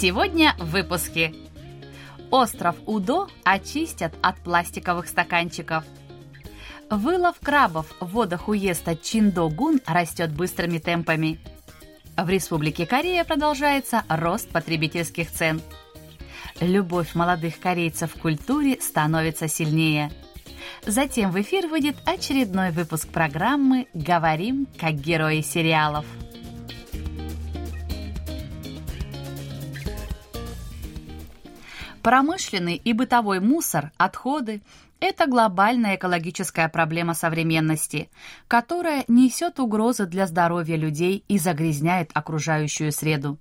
Сегодня в выпуске. Остров Удо очистят от пластиковых стаканчиков. Вылов крабов в водах уезда Чиндогун растет быстрыми темпами. В Республике Корея продолжается рост потребительских цен. Любовь молодых корейцев к культуре становится сильнее. Затем в эфир выйдет очередной выпуск программы «Говорим как герои сериалов». Промышленный и бытовой мусор, отходы – это глобальная экологическая проблема современности, которая несет угрозы для здоровья людей и загрязняет окружающую среду.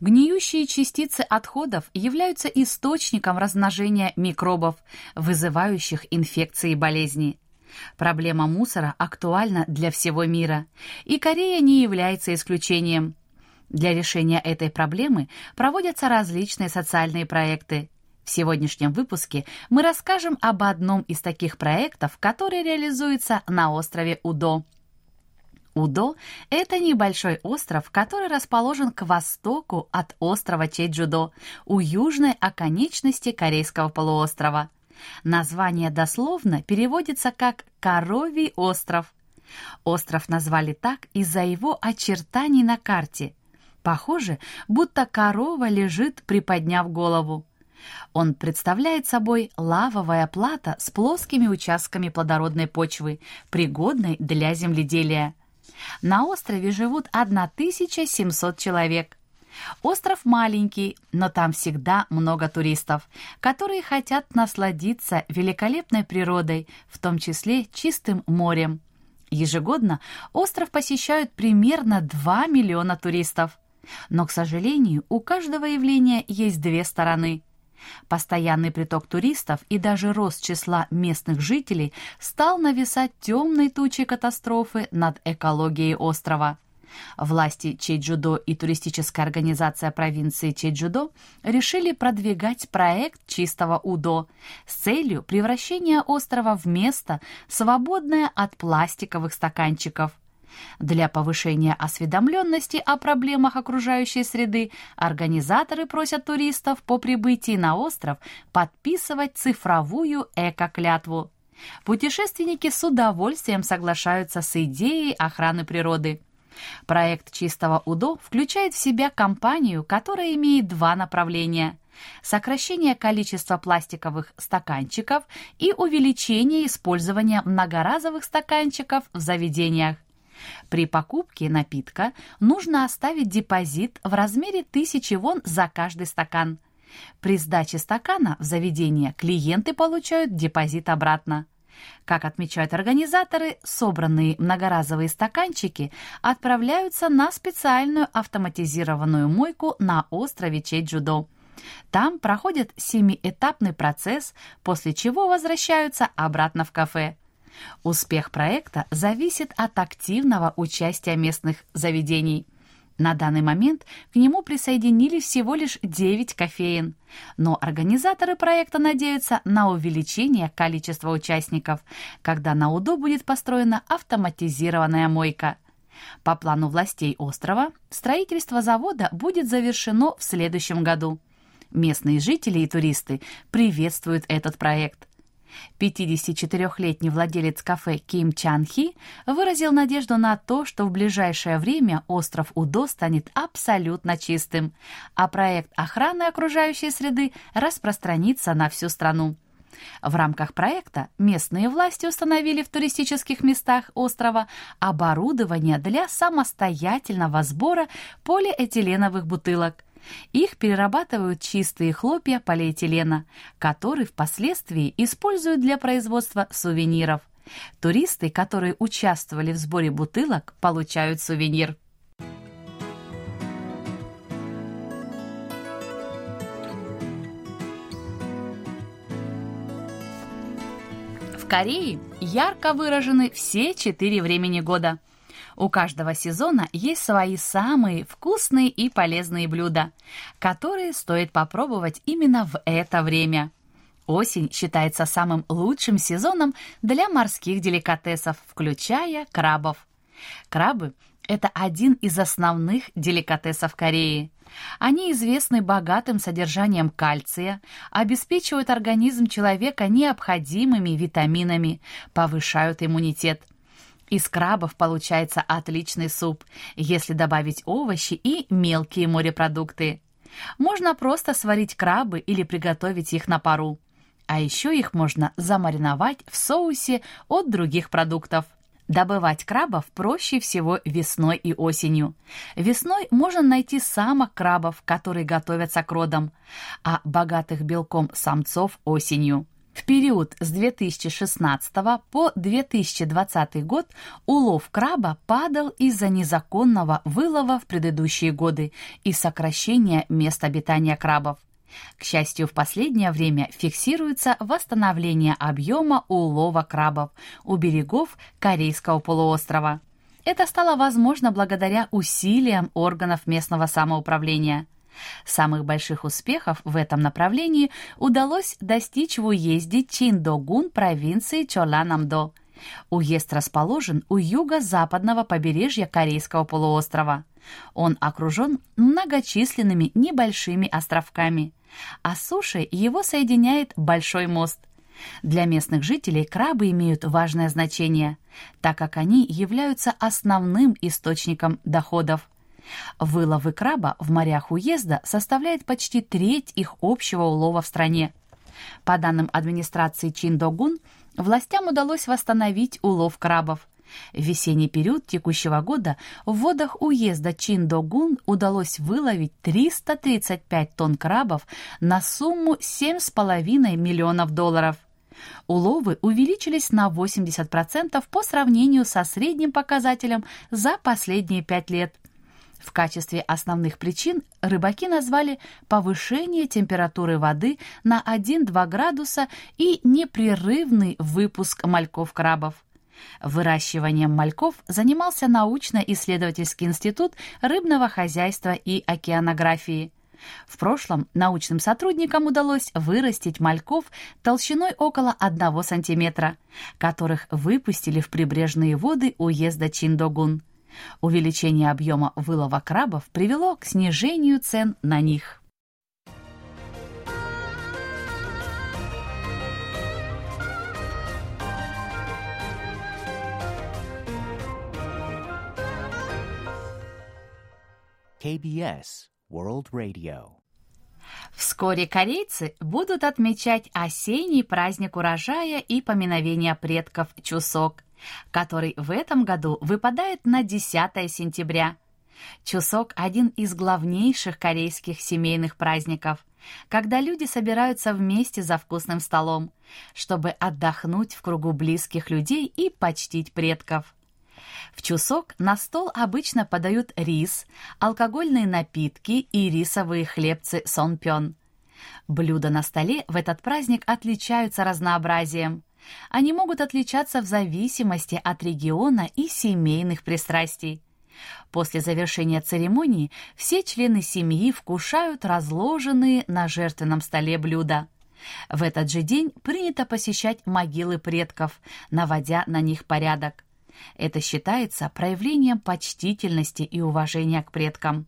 Гниющие частицы отходов являются источником размножения микробов, вызывающих инфекции и болезни. Проблема мусора актуальна для всего мира, и Корея не является исключением. Для решения этой проблемы проводятся различные социальные проекты. В сегодняшнем выпуске мы расскажем об одном из таких проектов, который реализуется на острове Удо. Удо – это небольшой остров, который расположен к востоку от острова Чеджудо, у южной оконечности Корейского полуострова. Название дословно переводится как «Коровий остров». Остров назвали так из-за его очертаний на карте. Похоже, будто корова лежит, приподняв голову. Он представляет собой лавовая плата с плоскими участками плодородной почвы, пригодной для земледелия. На острове живут 1700 человек. Остров маленький, но там всегда много туристов, которые хотят насладиться великолепной природой, в том числе чистым морем. Ежегодно остров посещают примерно 2 миллиона туристов. Но, к сожалению, у каждого явления есть две стороны – Постоянный приток туристов и даже рост числа местных жителей стал нависать темной тучей катастрофы над экологией острова. Власти Чеджудо и туристическая организация провинции Чеджудо решили продвигать проект чистого УДО с целью превращения острова в место, свободное от пластиковых стаканчиков. Для повышения осведомленности о проблемах окружающей среды организаторы просят туристов по прибытии на остров подписывать цифровую эко-клятву. Путешественники с удовольствием соглашаются с идеей охраны природы. Проект «Чистого УДО» включает в себя компанию, которая имеет два направления – сокращение количества пластиковых стаканчиков и увеличение использования многоразовых стаканчиков в заведениях. При покупке напитка нужно оставить депозит в размере тысячи вон за каждый стакан. При сдаче стакана в заведение клиенты получают депозит обратно. Как отмечают организаторы, собранные многоразовые стаканчики отправляются на специальную автоматизированную мойку на острове Чеджудо. Там проходят семиэтапный процесс, после чего возвращаются обратно в кафе. Успех проекта зависит от активного участия местных заведений. На данный момент к нему присоединились всего лишь 9 кофеин, но организаторы проекта надеются на увеличение количества участников, когда на УДО будет построена автоматизированная мойка. По плану властей острова, строительство завода будет завершено в следующем году. Местные жители и туристы приветствуют этот проект. 54-летний владелец кафе Ким Чан Хи выразил надежду на то, что в ближайшее время остров Удо станет абсолютно чистым, а проект охраны окружающей среды распространится на всю страну. В рамках проекта местные власти установили в туристических местах острова оборудование для самостоятельного сбора полиэтиленовых бутылок – их перерабатывают чистые хлопья полиэтилена, которые впоследствии используют для производства сувениров. Туристы, которые участвовали в сборе бутылок, получают сувенир. В Корее ярко выражены все четыре времени года – у каждого сезона есть свои самые вкусные и полезные блюда, которые стоит попробовать именно в это время. Осень считается самым лучшим сезоном для морских деликатесов, включая крабов. Крабы – это один из основных деликатесов Кореи. Они известны богатым содержанием кальция, обеспечивают организм человека необходимыми витаминами, повышают иммунитет. Из крабов получается отличный суп, если добавить овощи и мелкие морепродукты. Можно просто сварить крабы или приготовить их на пару. А еще их можно замариновать в соусе от других продуктов – Добывать крабов проще всего весной и осенью. Весной можно найти самок крабов, которые готовятся к родам, а богатых белком самцов осенью. В период с 2016 по 2020 год улов краба падал из-за незаконного вылова в предыдущие годы и сокращения мест обитания крабов. К счастью, в последнее время фиксируется восстановление объема улова крабов у берегов Корейского полуострова. Это стало возможно благодаря усилиям органов местного самоуправления. Самых больших успехов в этом направлении удалось достичь в уезде Чиндогун провинции Чоланамдо. Уезд расположен у юго-западного побережья Корейского полуострова. Он окружен многочисленными небольшими островками а с сушей его соединяет большой мост. Для местных жителей крабы имеют важное значение, так как они являются основным источником доходов. Выловы краба в морях уезда составляет почти треть их общего улова в стране. По данным администрации Чиндогун, властям удалось восстановить улов крабов. В весенний период текущего года в водах уезда Чиндогун удалось выловить 335 тонн крабов на сумму 7,5 миллионов долларов. Уловы увеличились на 80% по сравнению со средним показателем за последние пять лет. В качестве основных причин рыбаки назвали повышение температуры воды на 1-2 градуса и непрерывный выпуск мальков-крабов. Выращиванием мальков занимался научно-исследовательский институт рыбного хозяйства и океанографии. В прошлом научным сотрудникам удалось вырастить мальков толщиной около 1 сантиметра, которых выпустили в прибрежные воды уезда Чиндогун. Увеличение объема вылова крабов привело к снижению цен на них. KBS World Radio. Вскоре корейцы будут отмечать осенний праздник урожая и поминовения предков Чусок, который в этом году выпадает на 10 сентября. Чусок – один из главнейших корейских семейных праздников, когда люди собираются вместе за вкусным столом, чтобы отдохнуть в кругу близких людей и почтить предков. В Чусок на стол обычно подают рис, алкогольные напитки и рисовые хлебцы сонпён. Блюда на столе в этот праздник отличаются разнообразием. Они могут отличаться в зависимости от региона и семейных пристрастий. После завершения церемонии все члены семьи вкушают разложенные на жертвенном столе блюда. В этот же день принято посещать могилы предков, наводя на них порядок. Это считается проявлением почтительности и уважения к предкам.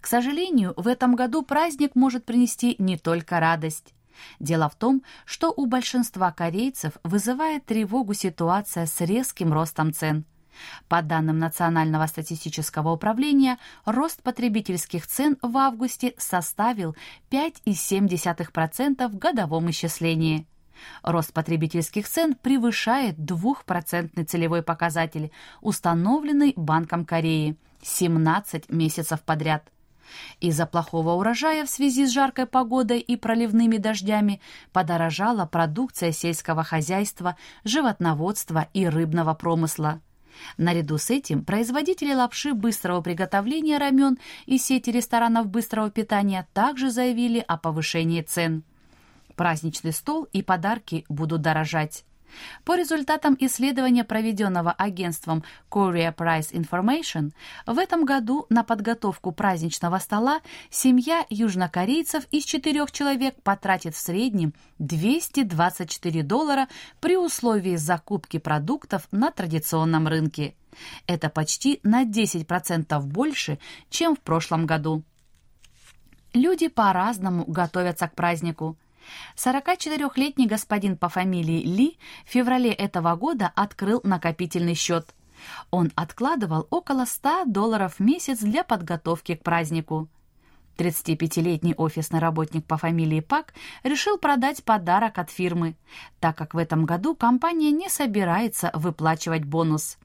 К сожалению, в этом году праздник может принести не только радость. Дело в том, что у большинства корейцев вызывает тревогу ситуация с резким ростом цен. По данным Национального статистического управления, рост потребительских цен в августе составил 5,7% в годовом исчислении. Рост потребительских цен превышает 2% целевой показатель, установленный Банком Кореи 17 месяцев подряд. Из-за плохого урожая в связи с жаркой погодой и проливными дождями подорожала продукция сельского хозяйства, животноводства и рыбного промысла. Наряду с этим производители лапши быстрого приготовления рамен и сети ресторанов быстрого питания также заявили о повышении цен. Праздничный стол и подарки будут дорожать. По результатам исследования, проведенного агентством Korea Price Information, в этом году на подготовку праздничного стола семья южнокорейцев из четырех человек потратит в среднем 224 доллара при условии закупки продуктов на традиционном рынке. Это почти на 10% больше, чем в прошлом году. Люди по-разному готовятся к празднику. 44-летний господин по фамилии Ли в феврале этого года открыл накопительный счет. Он откладывал около 100 долларов в месяц для подготовки к празднику. 35-летний офисный работник по фамилии Пак решил продать подарок от фирмы, так как в этом году компания не собирается выплачивать бонус.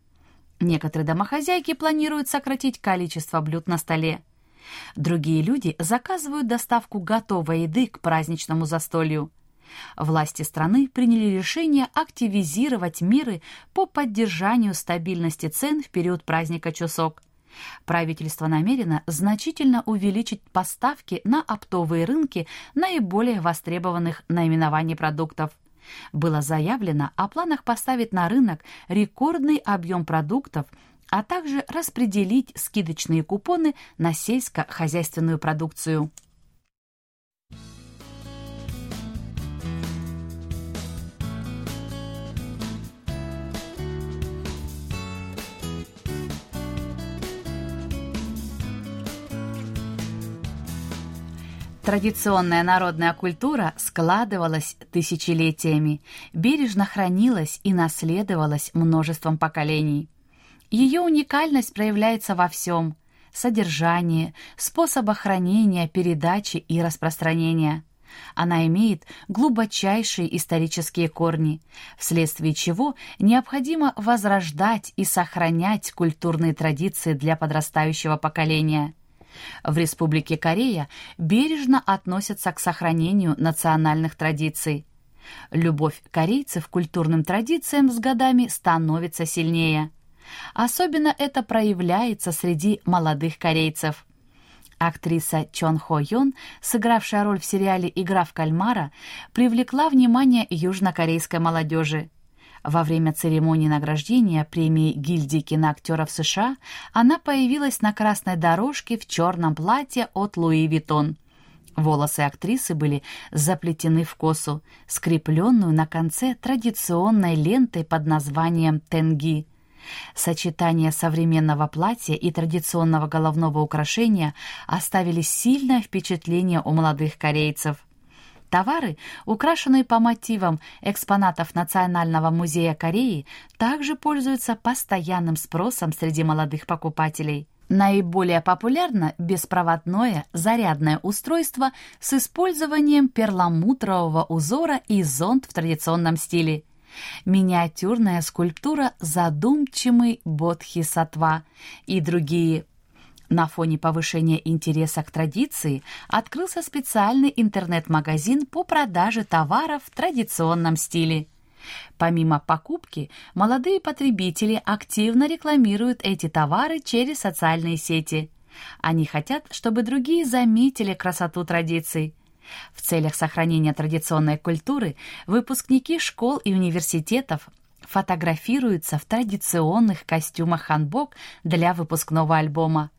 Некоторые домохозяйки планируют сократить количество блюд на столе. Другие люди заказывают доставку готовой еды к праздничному застолью. Власти страны приняли решение активизировать меры по поддержанию стабильности цен в период праздника Чусок. Правительство намерено значительно увеличить поставки на оптовые рынки наиболее востребованных наименований продуктов. Было заявлено о планах поставить на рынок рекордный объем продуктов – а также распределить скидочные купоны на сельскохозяйственную продукцию. Традиционная народная культура складывалась тысячелетиями, бережно хранилась и наследовалась множеством поколений. Ее уникальность проявляется во всем – содержании, способах хранения, передачи и распространения. Она имеет глубочайшие исторические корни, вследствие чего необходимо возрождать и сохранять культурные традиции для подрастающего поколения. В Республике Корея бережно относятся к сохранению национальных традиций. Любовь корейцев к культурным традициям с годами становится сильнее – Особенно это проявляется среди молодых корейцев. Актриса Чон Хо Йон, сыгравшая роль в сериале «Игра в кальмара», привлекла внимание южнокорейской молодежи. Во время церемонии награждения премии гильдии киноактеров США она появилась на красной дорожке в черном платье от Луи Виттон. Волосы актрисы были заплетены в косу, скрепленную на конце традиционной лентой под названием «тенги». Сочетание современного платья и традиционного головного украшения оставили сильное впечатление у молодых корейцев. Товары, украшенные по мотивам экспонатов Национального музея Кореи, также пользуются постоянным спросом среди молодых покупателей. Наиболее популярно беспроводное зарядное устройство с использованием перламутрового узора и зонт в традиционном стиле – миниатюрная скульптура «Задумчивый Бодхисаттва» и другие. На фоне повышения интереса к традиции открылся специальный интернет-магазин по продаже товаров в традиционном стиле. Помимо покупки, молодые потребители активно рекламируют эти товары через социальные сети. Они хотят, чтобы другие заметили красоту традиций. В целях сохранения традиционной культуры выпускники школ и университетов фотографируются в традиционных костюмах ханбок для выпускного альбома.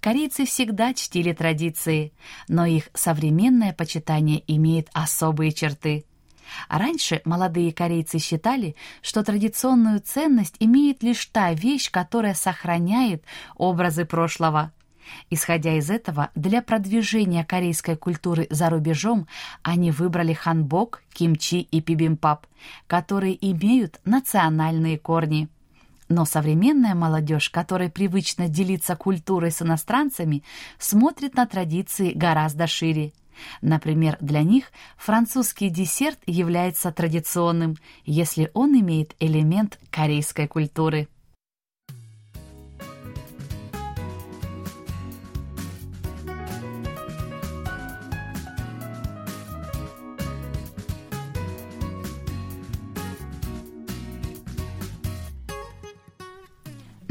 Корейцы всегда чтили традиции, но их современное почитание имеет особые черты. Раньше молодые корейцы считали, что традиционную ценность имеет лишь та вещь, которая сохраняет образы прошлого. Исходя из этого, для продвижения корейской культуры за рубежом они выбрали ханбок, кимчи и пибимпап, которые имеют национальные корни. Но современная молодежь, которая привычно делиться культурой с иностранцами, смотрит на традиции гораздо шире. Например, для них французский десерт является традиционным, если он имеет элемент корейской культуры.